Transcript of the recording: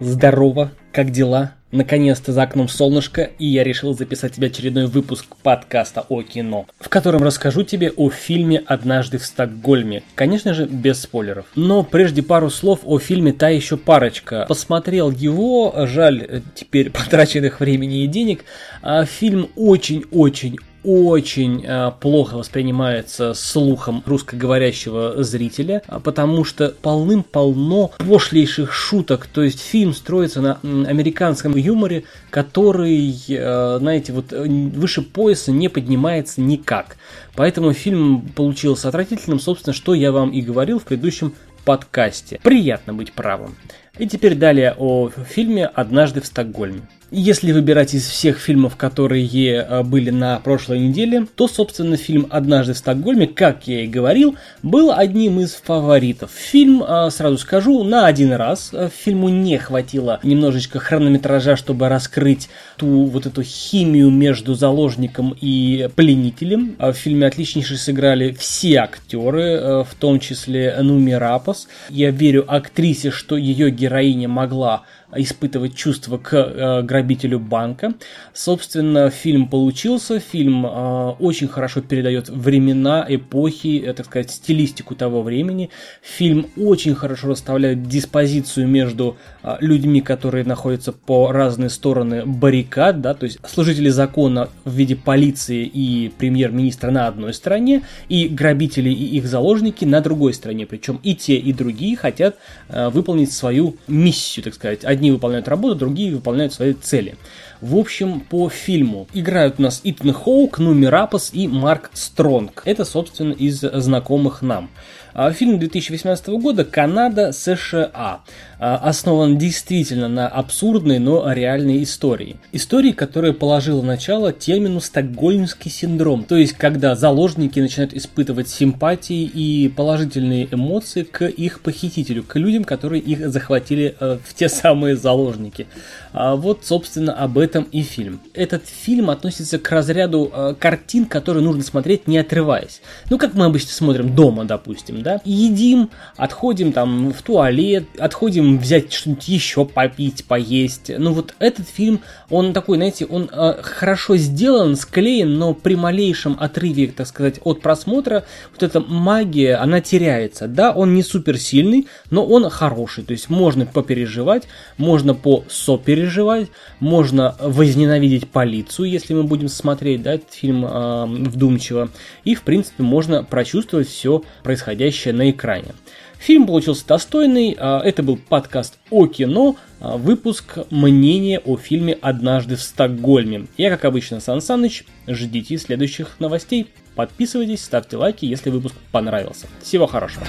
Здорово, как дела? Наконец-то за окном солнышко, и я решил записать тебе очередной выпуск подкаста о кино, в котором расскажу тебе о фильме «Однажды в Стокгольме». Конечно же, без спойлеров. Но прежде пару слов о фильме «Та еще парочка». Посмотрел его, жаль теперь потраченных времени и денег. А фильм очень-очень очень э, плохо воспринимается слухом русскоговорящего зрителя, а потому что полным-полно пошлейших шуток. То есть фильм строится на американском юморе, который, э, знаете, вот э, выше пояса не поднимается никак. Поэтому фильм получился отвратительным, собственно, что я вам и говорил в предыдущем подкасте. Приятно быть правым. И теперь далее о фильме «Однажды в Стокгольме». Если выбирать из всех фильмов, которые э, были на прошлой неделе, то, собственно, фильм «Однажды в Стокгольме», как я и говорил, был одним из фаворитов. Фильм, э, сразу скажу, на один раз. Э, фильму не хватило немножечко хронометража, чтобы раскрыть ту вот эту химию между заложником и пленителем. В фильме отличнейше сыграли все актеры, в том числе Нуми Рапос. Я верю актрисе, что ее героиня могла испытывать чувства к э, грабителю банка. Собственно, фильм получился, фильм э, очень хорошо передает времена, эпохи, э, так сказать, стилистику того времени. Фильм очень хорошо расставляет диспозицию между э, людьми, которые находятся по разные стороны баррикад, да, то есть служители закона в виде полиции и премьер-министра на одной стороне, и грабители и их заложники на другой стороне. Причем и те, и другие хотят э, выполнить свою миссию, так сказать, Одни выполняют работу, другие выполняют свои цели. В общем, по фильму играют у нас Итан Хоук, Нуми Рапос и Марк Стронг. Это, собственно, из знакомых нам. А, фильм 2018 года «Канада, США» а, основан действительно на абсурдной, но реальной истории. Истории, которая положила начало термину «стокгольмский синдром», то есть когда заложники начинают испытывать симпатии и положительные эмоции к их похитителю, к людям, которые их захватили э, в те самые заложники. А вот, собственно, об этом и фильм. Этот фильм относится к разряду э, картин, которые нужно смотреть не отрываясь. Ну, как мы обычно смотрим дома, допустим, да, едим, отходим там в туалет, отходим взять что-нибудь еще попить, поесть. Ну вот этот фильм, он такой, знаете, он э, хорошо сделан, склеен, но при малейшем отрыве, так сказать, от просмотра, вот эта магия, она теряется. Да, он не супер сильный, но он хороший, то есть можно попереживать, можно по сопереживать, можно возненавидеть полицию, если мы будем смотреть, да, этот фильм э, вдумчиво, и, в принципе, можно прочувствовать все происходящее происходящее на экране. Фильм получился достойный, а, это был подкаст о кино, а, выпуск мнения о фильме «Однажды в Стокгольме». Я, как обычно, Сан Саныч, ждите следующих новостей. Подписывайтесь, ставьте лайки, если выпуск понравился. Всего хорошего.